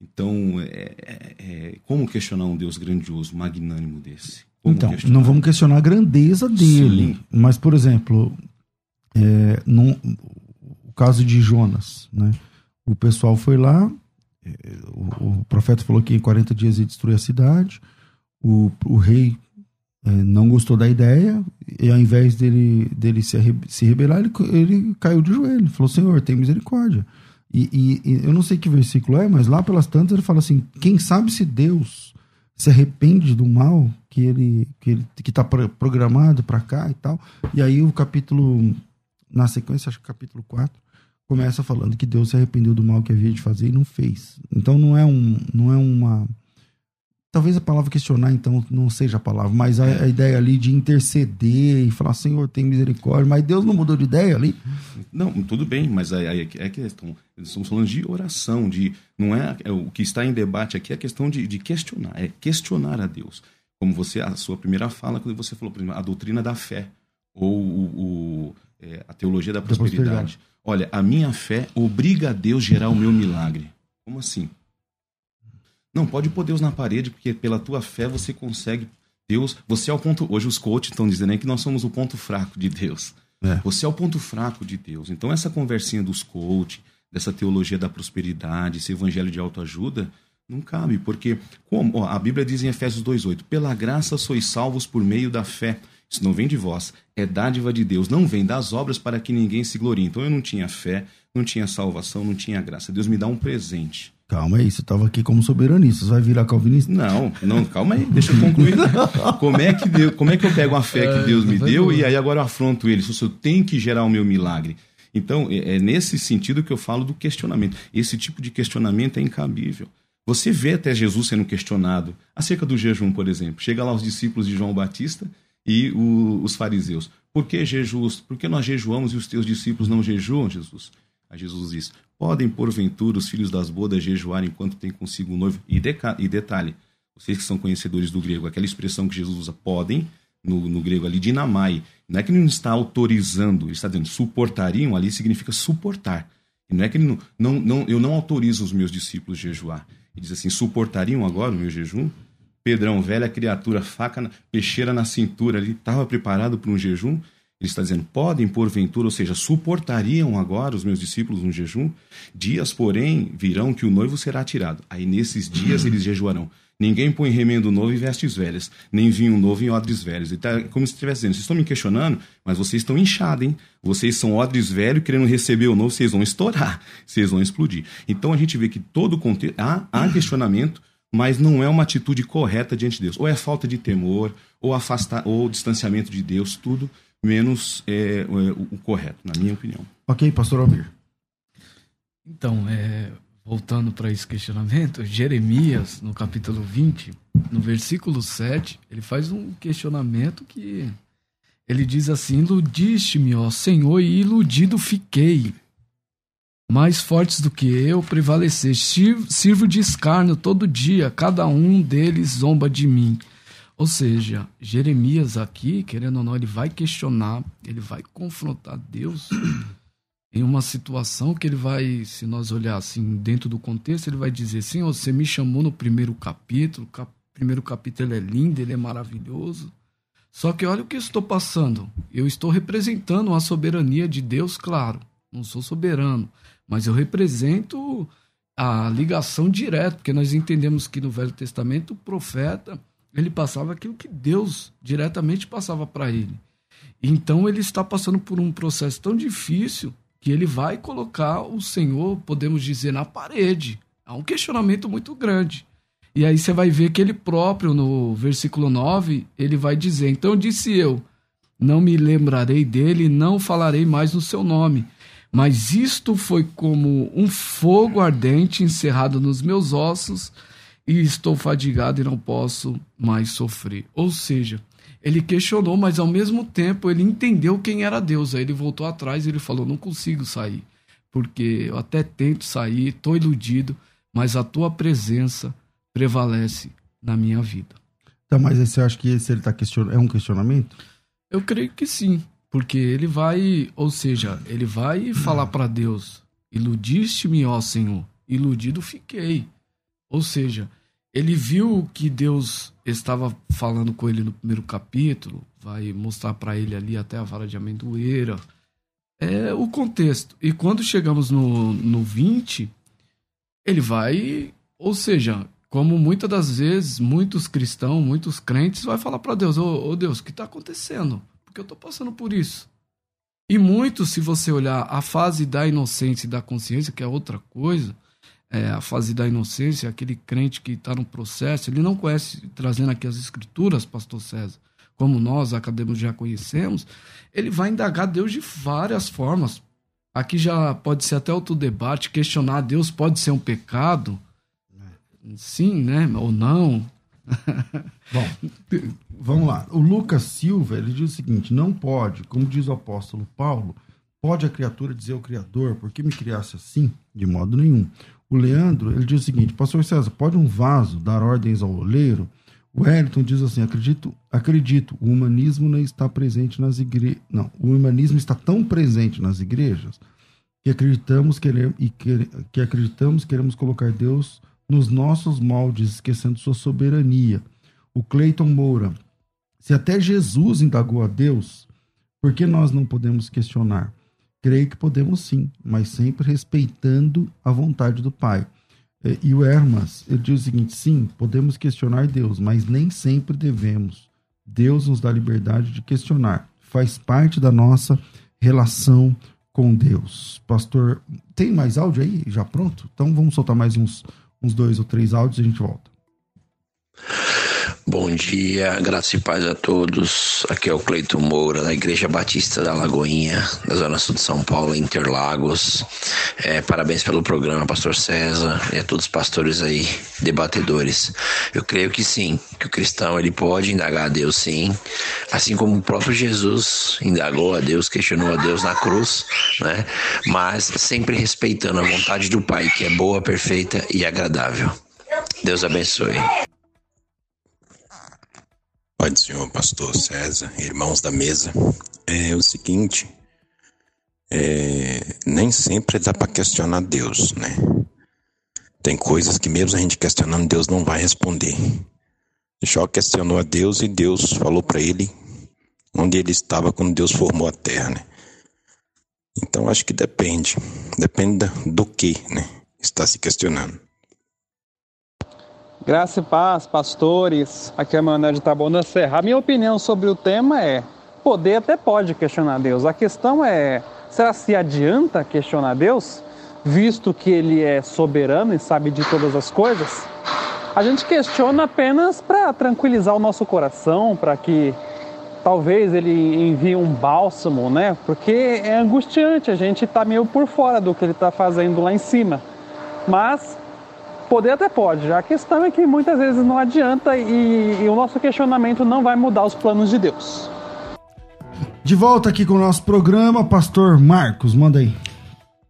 Então, é, é, é, como questionar um Deus grandioso, magnânimo desse? Como então, questionar? não vamos questionar a grandeza dele. Sim. Mas, por exemplo, é, num, o caso de Jonas, né? O pessoal foi lá, é, o, o, profeta falou que em 40 dias ia destruir a cidade, o, o rei não gostou da ideia, e ao invés dele, dele se, se rebelar, ele, ele caiu de joelho, falou, Senhor, tem misericórdia. E, e, e, eu não sei que versículo é, mas lá pelas tantas ele fala assim: quem sabe se Deus se arrepende do mal que ele que ele que está programado para cá e tal. E aí o capítulo na sequência, acho que capítulo 4, começa falando que Deus se arrependeu do mal que havia de fazer e não fez. Então não é um não é uma Talvez a palavra questionar, então, não seja a palavra, mas a, a, ideia ali de interceder e falar, Senhor, tem misericórdia, mas Deus não mudou de ideia ali? Não, tudo bem, mas é, é, é questão. Estamos falando de oração, de. Não é, é, o que está em debate aqui é a questão de, de questionar, é questionar a Deus. Como você, a sua primeira fala, quando você falou, a doutrina da fé, ou o, o é, a teologia da prosperidade. da prosperidade. Olha, a minha fé obriga a Deus a gerar o meu milagre. Como assim? Não, pode pôr Deus na parede, porque pela tua fé você consegue. Deus, você é o ponto. Hoje os coaches estão dizendo aí que nós somos o ponto fraco de Deus. É. Você é o ponto fraco de Deus. Então, essa conversinha dos coaches, dessa teologia da prosperidade, esse evangelho de autoajuda, não cabe, porque como ó, a Bíblia diz em Efésios 2:8, pela graça sois salvos por meio da fé. Isso não vem de vós, é dádiva de Deus, não vem das obras para que ninguém se glorie. Então eu não tinha fé, não tinha salvação, não tinha graça. Deus me dá um presente. Calma aí, você estava aqui como soberanista, você vai virar calvinista? Não, não, calma aí, deixa eu concluir. como, é que Deus, como é que eu pego a fé que é, Deus me deu e aí agora eu afronto ele? Se eu tenho que gerar o meu milagre. Então, é, é nesse sentido que eu falo do questionamento. Esse tipo de questionamento é incabível. Você vê até Jesus sendo questionado acerca do jejum, por exemplo. Chega lá os discípulos de João Batista e o, os fariseus. Por que jejum? Por que nós jejuamos e os teus discípulos não jejuam, Jesus? A Jesus diz: Podem, porventura, os filhos das bodas jejuar enquanto tem consigo um noivo? E, e detalhe, vocês que são conhecedores do grego, aquela expressão que Jesus usa, podem, no, no grego ali, dinamai, não é que ele não está autorizando, ele está dizendo suportariam, ali significa suportar. Não é que ele não, não, não, eu não autorizo os meus discípulos jejuar. Ele diz assim: suportariam agora o meu jejum? Pedrão, velha criatura, faca, na, peixeira na cintura ali, estava preparado para um jejum? Ele está dizendo: podem, porventura, ou seja, suportariam agora os meus discípulos um jejum? Dias, porém, virão que o noivo será tirado. Aí nesses dias eles jejuarão. Ninguém põe remendo novo em vestes velhas, nem vinho novo em odres velhos. Tá, como se estivesse dizendo: vocês estão me questionando, mas vocês estão inchados, hein? Vocês são odres velhos querendo receber o novo, vocês vão estourar, vocês vão explodir. Então a gente vê que todo o contexto. Há, há questionamento, mas não é uma atitude correta diante de Deus. Ou é falta de temor, ou afastar, ou distanciamento de Deus, tudo menos é, é, o, o, correto, na minha opinião. Ok, pastor Almir. Então, é, voltando para esse questionamento, Jeremias, no capítulo 20, no versículo 7, ele faz um questionamento que ele diz assim: Iludiste-me, ó Senhor, e iludido fiquei. Mais fortes do que eu prevaleceste. Sirvo de escárnio todo dia, cada um deles zomba de mim. Ou seja, Jeremias aqui, querendo ou não, ele vai questionar, ele vai confrontar Deus em uma situação que ele vai, se nós olhar assim dentro do contexto, ele vai dizer: Sim, você me chamou no primeiro capítulo, o cap primeiro capítulo é lindo, ele é maravilhoso. Só que olha o que eu estou passando. Eu estou representando a soberania de Deus, claro. Não sou soberano, mas eu represento a ligação direta, porque nós entendemos que no Velho Testamento o profeta ele passava aquilo que Deus diretamente passava para ele. Então ele está passando por um processo tão difícil que ele vai colocar o Senhor, podemos dizer, na parede. Há um questionamento muito grande. E aí você vai ver que ele próprio, no versículo 9, ele vai dizer: Então disse eu, não me lembrarei dele, não falarei mais no seu nome. Mas isto foi como um fogo ardente encerrado nos meus ossos, e estou fadigado e não posso mais sofrer. Ou seja, ele questionou, mas ao mesmo tempo ele entendeu quem era Deus. Aí ele voltou atrás e ele falou: Não consigo sair, porque eu até tento sair, estou iludido, mas a tua presença prevalece na minha vida. Então, mas você acha que esse ele tá questionando, é um questionamento? Eu creio que sim, porque ele vai, ou seja, ele vai falar para Deus: Iludiste-me, ó Senhor, iludido fiquei. Ou seja, ele viu que Deus estava falando com ele no primeiro capítulo, vai mostrar para ele ali até a vara de amendoeira. É o contexto. E quando chegamos no, no 20, ele vai, ou seja, como muitas das vezes, muitos cristãos, muitos crentes vai falar para Deus: Ô oh, oh, Deus, o que está acontecendo? Porque eu estou passando por isso. E muitos, se você olhar a fase da inocência e da consciência, que é outra coisa, é, a fase da inocência, aquele crente que está no processo, ele não conhece, trazendo aqui as escrituras, pastor César, como nós, acadêmicos, já conhecemos, ele vai indagar Deus de várias formas. Aqui já pode ser até outro debate, questionar Deus pode ser um pecado, sim, né? Ou não. Bom, vamos lá. O Lucas Silva, ele diz o seguinte: não pode, como diz o apóstolo Paulo, pode a criatura dizer ao Criador, por que me criasse assim? De modo nenhum. O Leandro, ele diz o seguinte: Pastor César, pode um vaso dar ordens ao oleiro? O Wellington diz assim: acredito, acredito, o humanismo não está presente nas igrejas. Não, o humanismo está tão presente nas igrejas que acreditamos querer, e que, que acreditamos queremos colocar Deus nos nossos moldes, esquecendo sua soberania. O Cleiton Moura, se até Jesus indagou a Deus, por que nós não podemos questionar? Creio que podemos sim, mas sempre respeitando a vontade do Pai. É, e o Hermas, ele diz o seguinte: sim, podemos questionar Deus, mas nem sempre devemos. Deus nos dá liberdade de questionar. Faz parte da nossa relação com Deus. Pastor, tem mais áudio aí já pronto? Então vamos soltar mais uns, uns dois ou três áudios e a gente volta. Bom dia, graça e paz a todos. Aqui é o Cleiton Moura, da Igreja Batista da Lagoinha, da Zona Sul de São Paulo, Interlagos. É, parabéns pelo programa, Pastor César, e a todos os pastores aí, debatedores. Eu creio que sim, que o cristão ele pode indagar a Deus, sim, assim como o próprio Jesus indagou a Deus, questionou a Deus na cruz, né? Mas sempre respeitando a vontade do Pai, que é boa, perfeita e agradável. Deus abençoe. Pai do Senhor, Pastor César, irmãos da mesa, é o seguinte, é, nem sempre dá para questionar Deus, né? Tem coisas que mesmo a gente questionando Deus não vai responder. Jó questionou a Deus e Deus falou para ele onde ele estava quando Deus formou a terra, né? Então acho que depende, depende do que, né? Está se questionando. Graça e paz, pastores. Aqui é Manuel de Tabona Serra. A minha opinião sobre o tema é: poder até pode questionar Deus. A questão é: será se adianta questionar Deus, visto que Ele é soberano e sabe de todas as coisas? A gente questiona apenas para tranquilizar o nosso coração, para que talvez Ele envie um bálsamo, né? Porque é angustiante, a gente está meio por fora do que Ele está fazendo lá em cima. Mas Poder até pode, a questão é que muitas vezes não adianta e, e o nosso questionamento não vai mudar os planos de Deus. De volta aqui com o nosso programa, Pastor Marcos, manda aí.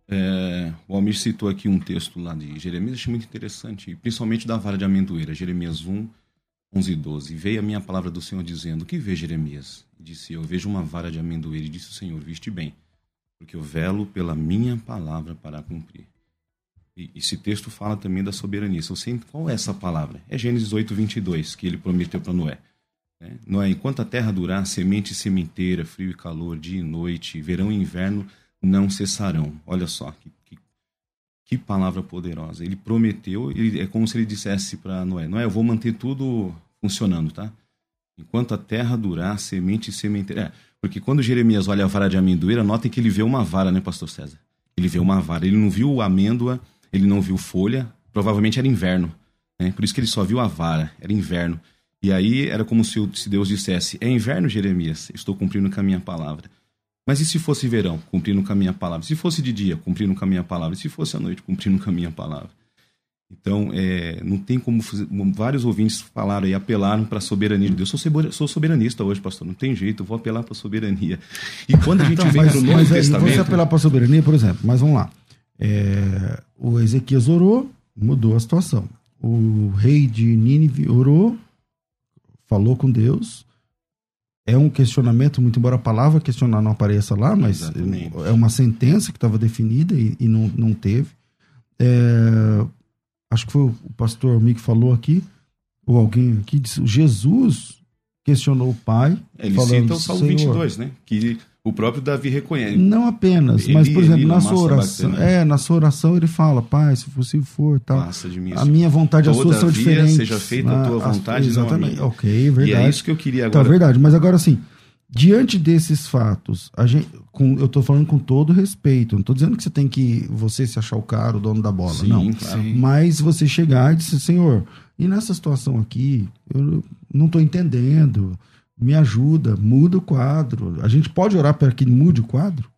É, o Almir citou aqui um texto lá de Jeremias, achei muito interessante, principalmente da vara de amendoeira, Jeremias 1, 11 e 12. Veio a minha palavra do Senhor dizendo: O que vê Jeremias? disse eu: Vejo uma vara de amendoeira. E disse o Senhor: Viste bem, porque eu velo pela minha palavra para cumprir. E esse texto fala também da soberania. Você, qual é essa palavra? É Gênesis 8, 22, que ele prometeu para Noé. Né? Noé, enquanto a terra durar, semente e sementeira, frio e calor, dia e noite, verão e inverno não cessarão. Olha só, que, que, que palavra poderosa. Ele prometeu, ele, é como se ele dissesse para Noé: Noé, eu vou manter tudo funcionando, tá? Enquanto a terra durar, semente e sementeira. É, porque quando Jeremias olha a vara de amendoeira, notem que ele vê uma vara, né, pastor César? Ele vê uma vara. Ele não viu a amêndoa ele não viu folha, provavelmente era inverno. Né? Por isso que ele só viu a vara, era inverno. E aí era como se, se Deus dissesse: É inverno, Jeremias, estou cumprindo com a minha palavra. Mas e se fosse verão, cumprindo com a minha palavra? Se fosse de dia, cumprindo com a minha palavra? E se fosse à noite, cumprindo com a minha palavra? Então, é, não tem como fazer, vários ouvintes falaram e apelaram para a soberania de Deus. Eu sou soberanista hoje, pastor, não tem jeito, eu vou apelar para a soberania. E quando a gente então, vem para o Novo mas, Testamento... Você apelar para a soberania, por exemplo, mas vamos lá. É, o Ezequias orou, mudou a situação. O rei de Nínive orou, falou com Deus. É um questionamento, muito embora a palavra questionar não apareça lá, mas Exatamente. é uma sentença que estava definida e, e, não, não teve. É, acho que foi o pastor Almir que falou aqui, ou alguém aqui, disse, Jesus questionou o pai. Ele falando, cita o Salmo 22, né? Que o próprio Davi reconhece. Não apenas, mas por exemplo, na sua oração, é, na sua oração ele fala, pai, se possível for, tal. Mim, a minha vontade e a sua são diferentes. seja feita a tua vontade, a, exatamente. Não a OK, verdade. E é isso que eu queria agora. Tá verdade, mas agora assim, diante desses fatos, a gente, com, eu estou falando com todo respeito, não estou dizendo que você tem que você se achar o cara, o dono da bola, sim, não. Claro. Mas você chegar e dizer, Senhor, e nessa situação aqui, eu não estou entendendo me ajuda, muda o quadro. A gente pode orar para que mude o quadro?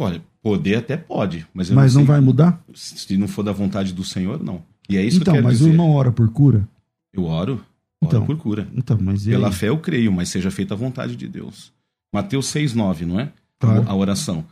Olha, poder até pode, mas, mas não, não vai mudar? Se não for da vontade do Senhor, não. E é isso então, que eu mas dizer. o irmão ora por cura? Eu oro, oro então, por cura. Então, mas Pela fé eu creio, mas seja feita a vontade de Deus. Mateus 6,9, não é? Claro. A oração.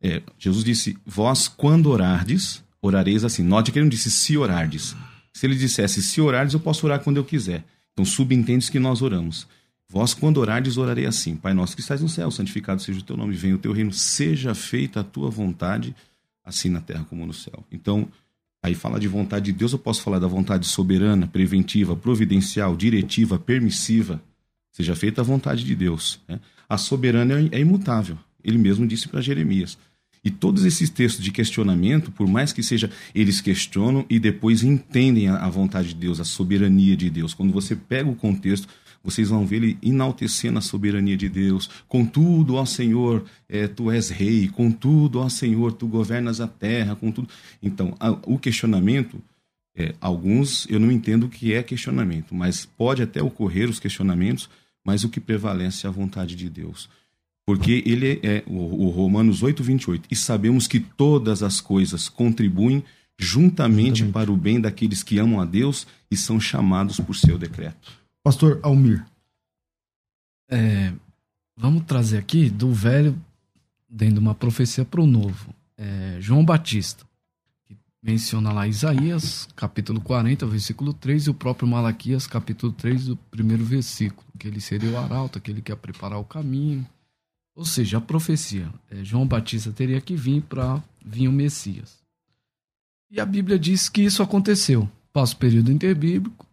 É, Jesus disse: Vós, quando orardes, orareis assim. Note que ele não disse se orardes. Se ele dissesse se orardes, eu posso orar quando eu quiser. Então, subentende que nós oramos. Vós, quando orardes, orarei assim: Pai nosso que estás no céu, santificado seja o teu nome, venha o teu reino, seja feita a tua vontade, assim na terra como no céu. Então, aí fala de vontade de Deus, eu posso falar da vontade soberana, preventiva, providencial, diretiva, permissiva. Seja feita a vontade de Deus. Né? A soberana é imutável. Ele mesmo disse para Jeremias. E todos esses textos de questionamento, por mais que seja, eles questionam e depois entendem a, vontade de Deus, a soberania de Deus. Quando você pega o contexto, vocês vão ver ele enaltecendo a soberania de Deus. Contudo, ó Senhor, é, tu és rei. Contudo, ó Senhor, tu governas a terra. Contudo. Então, a, o questionamento, é, alguns eu não entendo o que é questionamento, mas pode até ocorrer os questionamentos, mas o que prevalece é a vontade de Deus. Porque ele é o, o Romanos 8, 28. E sabemos que todas as coisas contribuem juntamente, juntamente para o bem daqueles que amam a Deus e são chamados por seu decreto. Pastor Almir. É, vamos trazer aqui do velho, dentro de uma profecia para o novo. É, João Batista, que menciona lá Isaías, capítulo 40, versículo 3, e o próprio Malaquias, capítulo 3, do primeiro versículo, que ele seria o arauto, aquele que ia preparar o caminho. Ou seja, a profecia. É, João Batista teria que vir para vir o Messias. E a Bíblia diz que isso aconteceu. Passa o período interbíblico,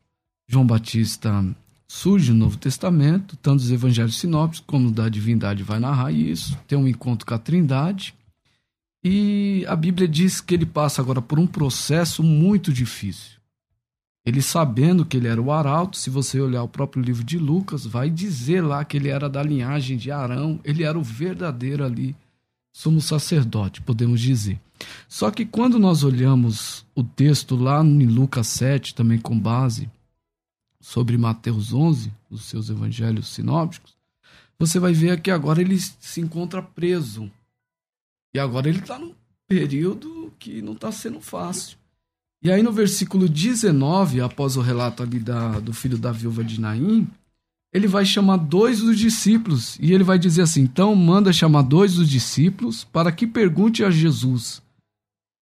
João Batista surge no Novo Testamento, tanto os evangelhos sinópticos como da divindade vai narrar isso, tem um encontro com a Trindade. E a Bíblia diz que ele passa agora por um processo muito difícil. Ele sabendo que ele era o arauto, se você olhar o próprio livro de Lucas, vai dizer lá que ele era da linhagem de Arão, ele era o verdadeiro ali sumo sacerdote, podemos dizer. Só que quando nós olhamos o texto lá em Lucas 7, também com base sobre Mateus 11, os seus evangelhos sinópticos, você vai ver que agora ele se encontra preso. E agora ele está num período que não está sendo fácil. E aí no versículo 19, após o relato ali da, do filho da viúva de Naim, ele vai chamar dois dos discípulos e ele vai dizer assim: então manda chamar dois dos discípulos para que pergunte a Jesus: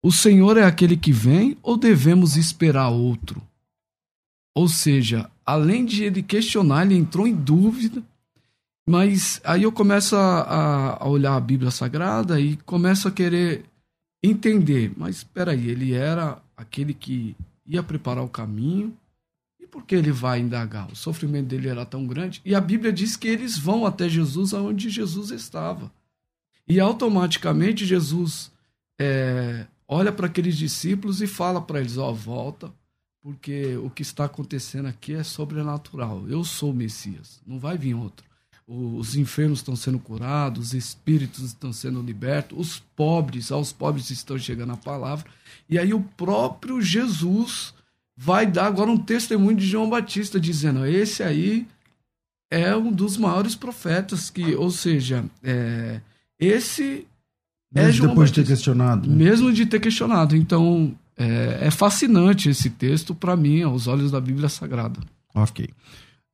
O Senhor é aquele que vem ou devemos esperar outro? Ou seja, além de ele questionar, ele entrou em dúvida. Mas aí eu começo a, a olhar a Bíblia Sagrada e começo a querer entender. Mas espera aí, ele era aquele que ia preparar o caminho. E por que ele vai indagar? O sofrimento dele era tão grande. E a Bíblia diz que eles vão até Jesus aonde Jesus estava. E automaticamente Jesus é, olha para aqueles discípulos e fala para eles: Ó, oh, volta, porque o que está acontecendo aqui é sobrenatural. Eu sou o Messias, não vai vir outro. Os enfermos estão sendo curados, os espíritos estão sendo libertos, os pobres, aos pobres estão chegando a palavra. E aí o próprio Jesus vai dar agora um testemunho de João Batista dizendo: esse aí é um dos maiores profetas que, ou seja, é, esse Mesmo é João depois de ter Batista. questionado. né? Mesmo de ter questionado. Então, é, é fascinante esse texto para mim, aos olhos da Bíblia Sagrada. Ok.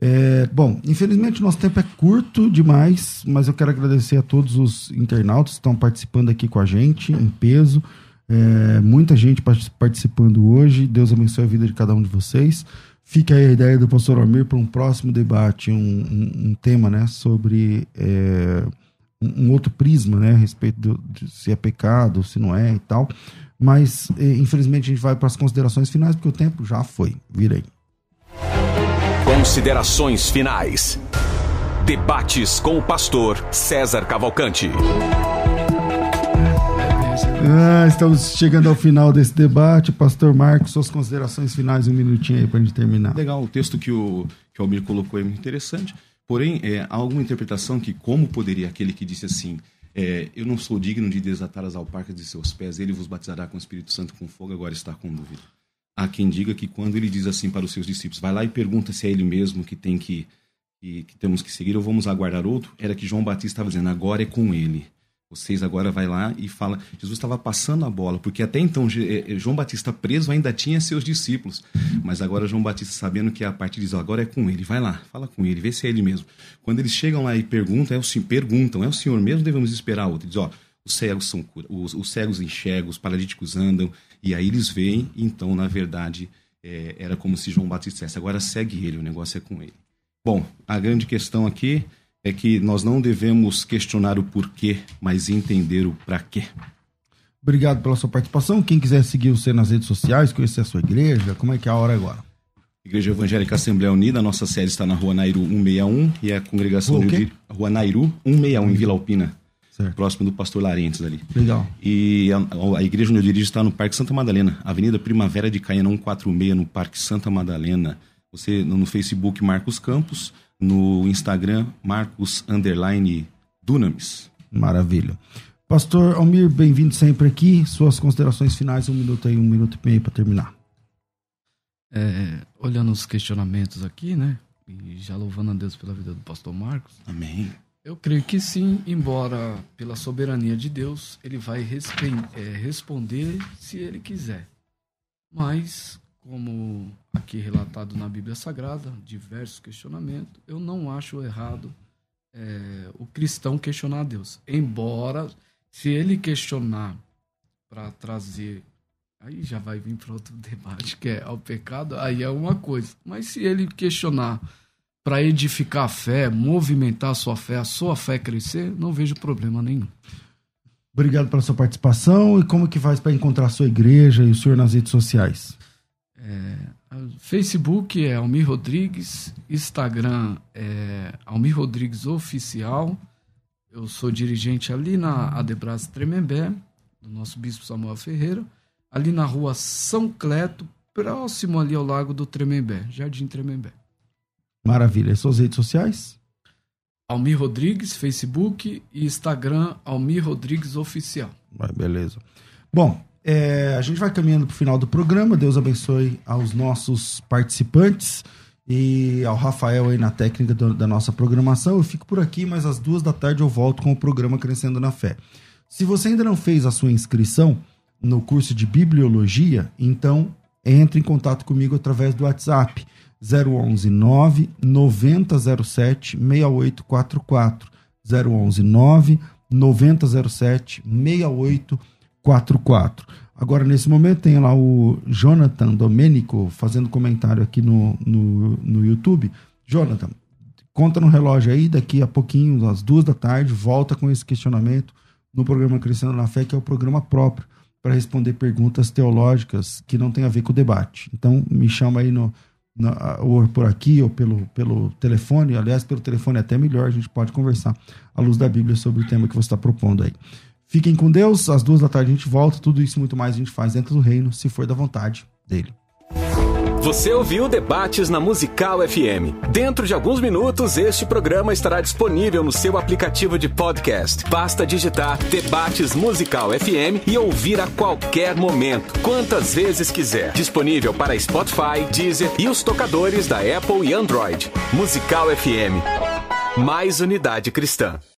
É, bom, infelizmente nosso tempo é curto demais, mas eu quero agradecer a todos os internautas que estão participando aqui com a gente, em peso. É, muita gente part- participando hoje. Deus abençoe a vida de cada um de vocês. Fica aí a ideia do pastor Almir para um próximo debate, um, um- um tema né, sobre é, um, outro prisma né, a respeito de se é pecado, se não é e tal. Mas, infelizmente, a gente vai para as considerações finais, porque o tempo já foi. Virei. Considerações finais. Debates com o pastor César Cavalcante. Ah, estamos chegando ao final desse debate. Pastor Marcos, suas considerações finais, um minutinho aí para a gente terminar. Legal, o texto que o, que o Almir colocou é muito interessante. Porém, é, há alguma interpretação que, como poderia aquele que disse assim: é, Eu não sou digno de desatar as alparcas de seus pés, ele vos batizará com o Espírito Santo com fogo, agora está com dúvida. Há quem diga que quando ele diz assim para os seus discípulos: Vai lá e pergunta se é ele mesmo que tem que, que, que temos que seguir ou vamos aguardar outro, era que João Batista estava dizendo: Agora é com ele. Vocês agora vai lá e fala. Jesus estava passando a bola, porque até então Je- eh, João Batista preso ainda tinha seus discípulos. Mas agora João Batista, sabendo que a parte diz, agora é com ele, vai lá, fala com ele, vê se é ele mesmo. Quando eles chegam lá e perguntam, é o, perguntam, é o Senhor mesmo, devemos esperar outro. Diz, ó, os cegos são os, os cegos enxergam, os paralíticos andam, e aí eles veem, então, na verdade, eh, era como se João Batista dissesse, agora segue ele, o negócio é com ele. Bom, a grande questão aqui é que nós não devemos questionar o porquê, mas entender o para quê. Obrigado pela sua participação. Quem quiser seguir você nas redes sociais, conhecer a sua igreja, como é que é a hora agora? Igreja Evangélica Assembleia Unida, nossa sede está na Rua Nairu 161 e a congregação Rua o do quê? Dir- Rua Nairu 161 em Vila Alpina, Certo. próximo do Pastor Larentes ali. Legal. E a, a igreja onde eu dirijo está no Parque Santa Madalena, Avenida Primavera de Caiana 146, no Parque Santa Madalena. Você no Facebook Marcos Campos, no Instagram Marcos underline Dunamis. Maravilha. Pastor Almir, bem-vindo sempre aqui. Suas considerações finais, um minuto aí, um minuto e meio para terminar. É, olhando os questionamentos aqui, né? E já louvando a Deus pela vida do pastor Marcos. Amém. Eu creio que sim, embora pela soberania de Deus, ele vai respe- é, responder se ele quiser. Mas, como aqui relatado na Bíblia Sagrada, diversos questionamentos, eu não acho errado é, o cristão questionar a Deus. Embora, se ele questionar para trazer. Aí já vai vir para outro debate, que é ao pecado, aí é uma coisa. Mas se ele questionar para edificar a fé, movimentar a sua fé, a sua fé crescer, não vejo problema nenhum. Obrigado pela sua participação e como que faz para encontrar a sua igreja e o senhor nas redes sociais? É, Facebook é Almir Rodrigues, Instagram é Almir Rodrigues Oficial. Eu sou dirigente ali na Adebras Tremembé, do nosso bispo Samuel Ferreira, ali na rua São Cleto, próximo ali ao lago do Tremembé, Jardim Tremembé. Maravilha. E suas redes sociais? Almir Rodrigues, Facebook e Instagram Almir Rodrigues Oficial. Vai, beleza. Bom, é, a gente vai caminhando para o final do programa. Deus abençoe aos nossos participantes e ao Rafael aí na técnica do- da nossa programação. Eu fico por aqui, mas às duas da tarde eu volto com o programa Crescendo na Fé. Se você ainda não fez a sua inscrição no curso de Bibliologia, então entre em contato comigo através do WhatsApp 011 9 9007 6844. 011 9 9007 6844. Agora, nesse momento, tem lá o Jonathan Domênico fazendo comentário aqui no, no, no YouTube. Jonathan, conta no relógio aí, daqui a pouquinho, às duas da tarde, volta com esse questionamento no programa Crescendo na Fé, que é o programa próprio para responder perguntas teológicas que não tem a ver com o debate. Então, me chama aí no, ou por aqui ou pelo, pelo telefone. Aliás, pelo telefone é até melhor, a gente pode conversar à luz da Bíblia sobre o tema que você está propondo aí. Fiquem com Deus, às duas da tarde a gente volta. Tudo isso e muito mais a gente faz dentro do reino, se for da vontade dele. Você ouviu Debates na Musical FM. Dentro de alguns minutos, este programa estará disponível no seu aplicativo de podcast. Basta digitar Debates Musical FM e ouvir a qualquer momento, quantas vezes quiser. Disponível para Spotify, Deezer e os tocadores da Apple e Android. Musical FM. Mais unidade cristã.